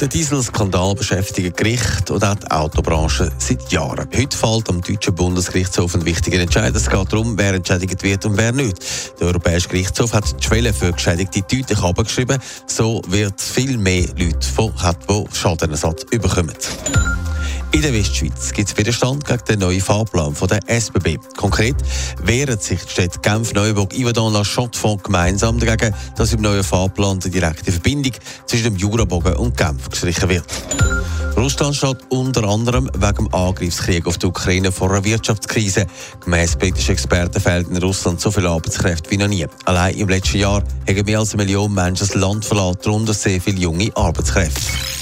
Der Dieselskandal beschäftigt Gericht und auch die Autobranche seit Jahren. Heute fällt am deutschen Bundesgerichtshof ein wichtiger Entscheid. Es geht darum, wer entschädigt wird und wer nicht. Der Europäische Gerichtshof hat die Schwelle für Geschädigte deutlich abgeschrieben. So wird viel mehr Leute von die Schadenersatz bekommen. In der Westschweiz gibt es Widerstand gegen den neuen Fahrplan von der SBB. Konkret wehren sich die Städte Genf, Neuburg, Yverdon, La Chaux-de-Fonds gemeinsam dagegen, dass im neuen Fahrplan die direkte Verbindung zwischen dem Jurabogen und Genf gestrichen wird. Russland steht unter anderem wegen dem Angriffskrieg auf die Ukraine vor einer Wirtschaftskrise. Gemäss britischen Experten fehlen in Russland so viele Arbeitskräfte wie noch nie. Allein im letzten Jahr haben mehr als eine Million Menschen das Land verlassen, darunter sehr viele junge Arbeitskräfte.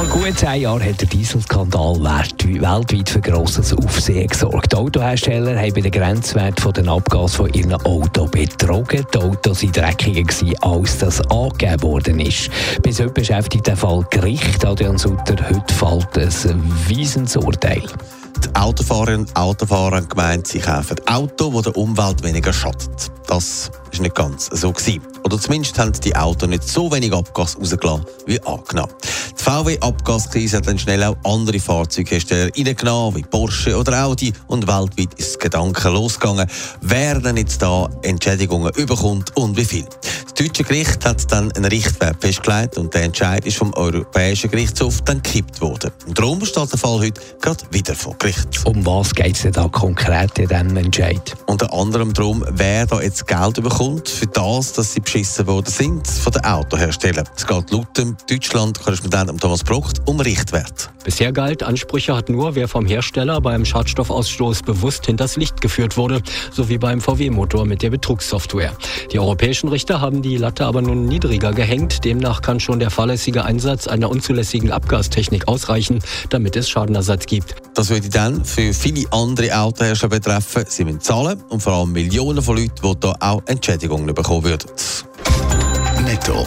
Vor gut zehn Jahren hat der Dieselskandal weltweit für grosses Aufsehen gesorgt. Die Autohersteller haben bei den Grenzwerten den Abgas von ihren Autos betrogen. Die Autos waren dreckiger, als das angegeben worden ist. Bis heute beschäftigt der Fall Gericht. Adrian Sutter, heute fällt ein Wiesensurteil. Die Autofahrerinnen und Autofahrer haben gemeint, sie kaufen Auto, das der Umwelt weniger schadet. Das war nicht ganz so. Gewesen. Oder zumindest haben die Autos nicht so wenig Abgas rausgelassen wie angenommen. Die VW-Abgaskrise hat dann schnell auch andere Fahrzeughersteller reingenommen, wie Porsche oder Audi. Und weltweit ist das Gedanke losgegangen, wer denn jetzt da Entschädigungen überkommt und wie viel. Deutsche Gericht hat dann einen Richtwert festgelegt und der Entscheid ist vom Europäischen Gerichtshof dann gekippt worden. Und darum steht der Fall heute gerade wieder vor Gericht. Um was geht es denn da konkret in diesem Entscheid? Unter anderem darum, wer da jetzt Geld bekommt für das, dass sie beschissen worden sind von den Autoherstellern. Es geht laut dem Deutschland-Korrespondent Thomas Brucht um Richtwert. Bisher galt, Ansprüche hat nur, wer vom Hersteller beim Schadstoffausstoß bewusst hinters Licht geführt wurde, sowie beim VW-Motor mit der Betrugssoftware. Die europäischen Richter haben die Latte aber nun niedriger gehängt. Demnach kann schon der fahrlässige Einsatz einer unzulässigen Abgastechnik ausreichen, damit es Schadenersatz gibt. Das würde dann für viele andere Autohersteller betreffen. Sie müssen zahlen und vor allem Millionen von Leuten, die hier auch Entschädigungen bekommen würden. Netto,